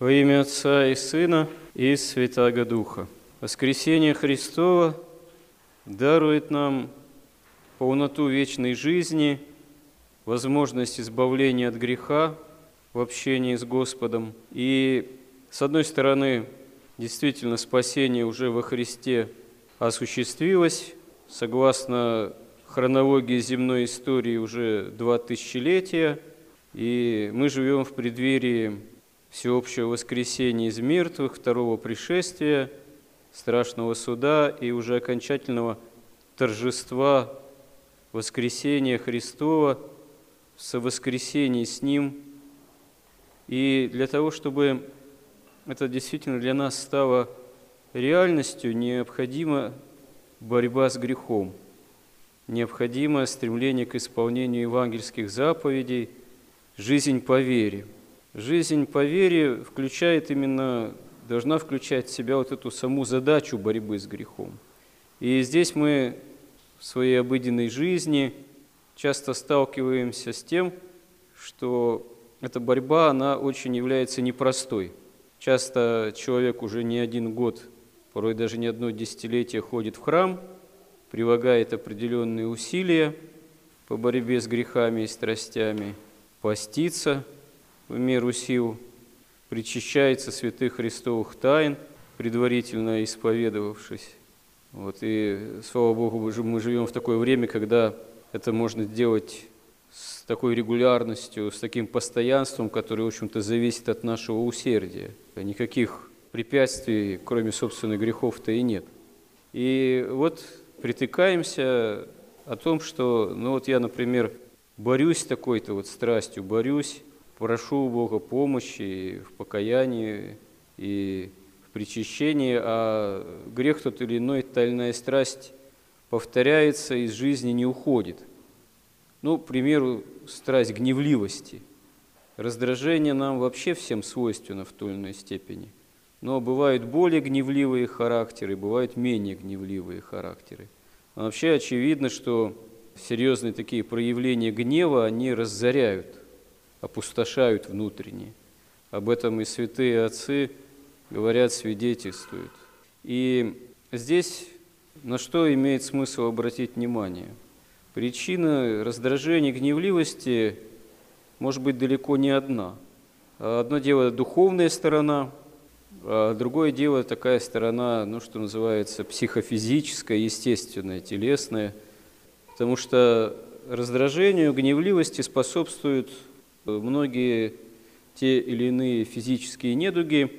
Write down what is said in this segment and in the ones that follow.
Во имя Отца и Сына и Святаго Духа. Воскресение Христова дарует нам полноту вечной жизни, возможность избавления от греха в общении с Господом. И, с одной стороны, действительно спасение уже во Христе осуществилось, согласно хронологии земной истории уже два тысячелетия, и мы живем в преддверии всеобщего воскресения из мертвых, второго пришествия, страшного суда и уже окончательного торжества воскресения Христова, со воскресении с Ним. И для того, чтобы это действительно для нас стало реальностью, необходима борьба с грехом, необходимо стремление к исполнению евангельских заповедей, жизнь по вере – Жизнь по вере включает именно, должна включать в себя вот эту саму задачу борьбы с грехом. И здесь мы в своей обыденной жизни часто сталкиваемся с тем, что эта борьба, она очень является непростой. Часто человек уже не один год, порой даже не одно десятилетие ходит в храм, прилагает определенные усилия по борьбе с грехами и страстями, постится – в меру сил, причащается святых христовых тайн, предварительно исповедовавшись. Вот, и, слава Богу, мы живем в такое время, когда это можно делать с такой регулярностью, с таким постоянством, которое, в общем-то, зависит от нашего усердия. Никаких препятствий, кроме собственных грехов-то и нет. И вот притыкаемся о том, что, ну вот я, например, борюсь такой-то вот страстью, борюсь, прошу у Бога помощи в покаянии и в причащении, а грех тот или иной, тайная страсть повторяется, из жизни не уходит. Ну, к примеру, страсть гневливости. Раздражение нам вообще всем свойственно в той или иной степени. Но бывают более гневливые характеры, бывают менее гневливые характеры. Вообще очевидно, что серьезные такие проявления гнева, они разоряют – опустошают внутренне. Об этом и святые отцы говорят, свидетельствуют. И здесь на что имеет смысл обратить внимание? Причина раздражения, гневливости может быть далеко не одна. Одно дело – духовная сторона, а другое дело – такая сторона, ну, что называется, психофизическая, естественная, телесная. Потому что раздражению, гневливости способствуют многие те или иные физические недуги,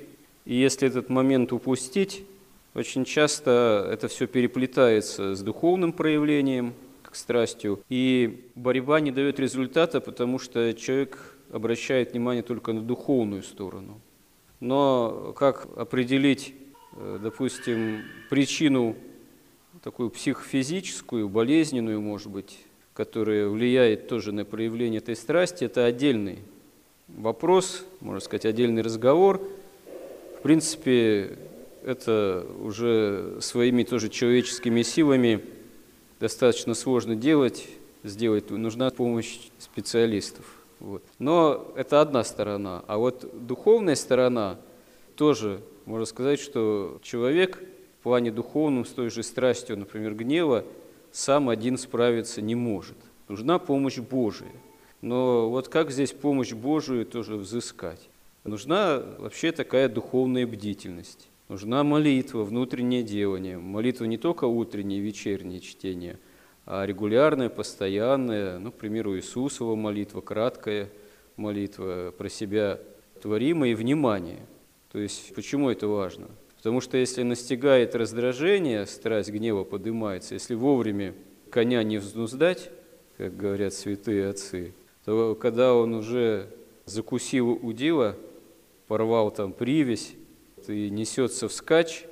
и если этот момент упустить, очень часто это все переплетается с духовным проявлением, как страстью, и борьба не дает результата, потому что человек обращает внимание только на духовную сторону. Но как определить, э, допустим, причину такую психофизическую, болезненную, может быть, которая влияет тоже на проявление этой страсти, это отдельный вопрос, можно сказать, отдельный разговор. В принципе, это уже своими тоже человеческими силами достаточно сложно делать, сделать, нужна помощь специалистов. Вот. Но это одна сторона. А вот духовная сторона тоже, можно сказать, что человек в плане духовном с той же страстью, например, гнева, сам один справиться не может. Нужна помощь Божия. Но вот как здесь помощь Божию тоже взыскать? Нужна вообще такая духовная бдительность. Нужна молитва, внутреннее делание. Молитва не только утреннее и вечернее чтение, а регулярная, постоянная, ну, к примеру, Иисусова молитва, краткая молитва про себя творимое и внимание. То есть почему это важно? Потому что если настигает раздражение, страсть гнева поднимается, если вовремя коня не взнуздать, как говорят святые отцы, то когда он уже закусил удила, порвал там привязь и несется вскачь,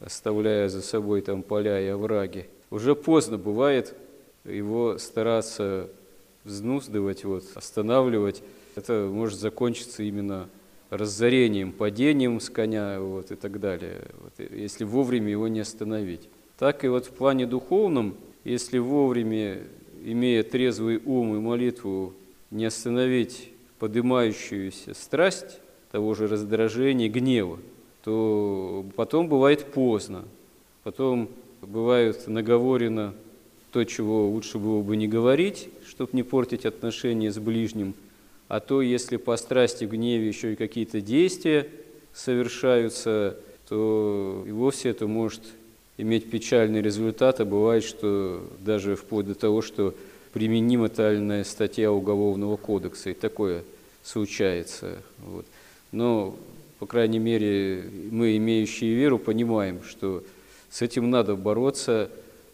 оставляя за собой там поля и овраги, уже поздно бывает его стараться взнуздывать, вот, останавливать. Это может закончиться именно разорением, падением с коня вот, и так далее, вот, если вовремя его не остановить. Так и вот в плане духовном, если вовремя, имея трезвый ум и молитву, не остановить поднимающуюся страсть, того же раздражения, гнева, то потом бывает поздно. Потом бывает наговорено то, чего лучше было бы не говорить, чтобы не портить отношения с ближним. А то, если по страсти, гневе еще и какие-то действия совершаются, то и вовсе это может иметь печальный результат, а бывает, что даже вплоть до того, что применима тальная статья Уголовного кодекса, и такое случается. Вот. Но, по крайней мере, мы, имеющие веру, понимаем, что с этим надо бороться,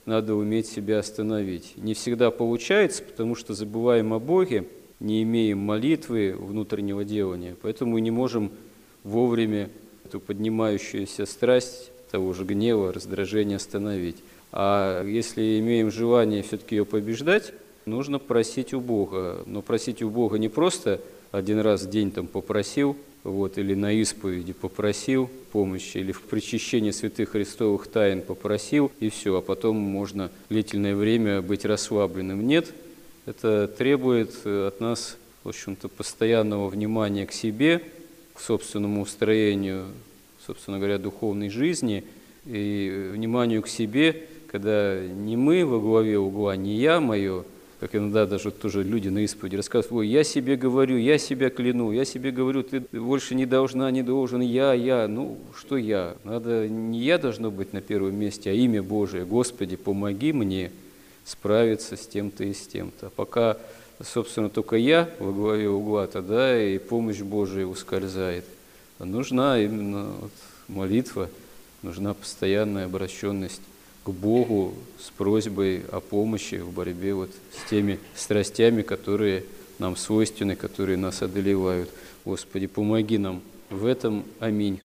надо уметь себя остановить. Не всегда получается, потому что забываем о Боге, не имеем молитвы, внутреннего делания, поэтому не можем вовремя эту поднимающуюся страсть того же гнева, раздражения остановить. А если имеем желание все-таки ее побеждать, нужно просить у Бога. Но просить у Бога не просто один раз в день там попросил, вот, или на исповеди попросил помощи, или в причащении святых христовых тайн попросил, и все, а потом можно длительное время быть расслабленным. Нет, это требует от нас, в общем-то, постоянного внимания к себе, к собственному устроению собственно говоря, духовной жизни и вниманию к себе, когда не мы во главе угла, не я мое, как иногда даже тоже люди на исповеди рассказывают, ой, я себе говорю, я себя кляну, я себе говорю, ты больше не должна, не должен, я, я. Ну, что я? Надо, не я должно быть на первом месте, а имя Божие. Господи, помоги мне справиться с тем-то и с тем-то. А пока, собственно, только я во главе угла, тогда и помощь Божия ускользает нужна именно вот молитва, нужна постоянная обращенность к Богу с просьбой о помощи в борьбе вот с теми страстями, которые нам свойственны, которые нас одолевают. Господи, помоги нам в этом. Аминь.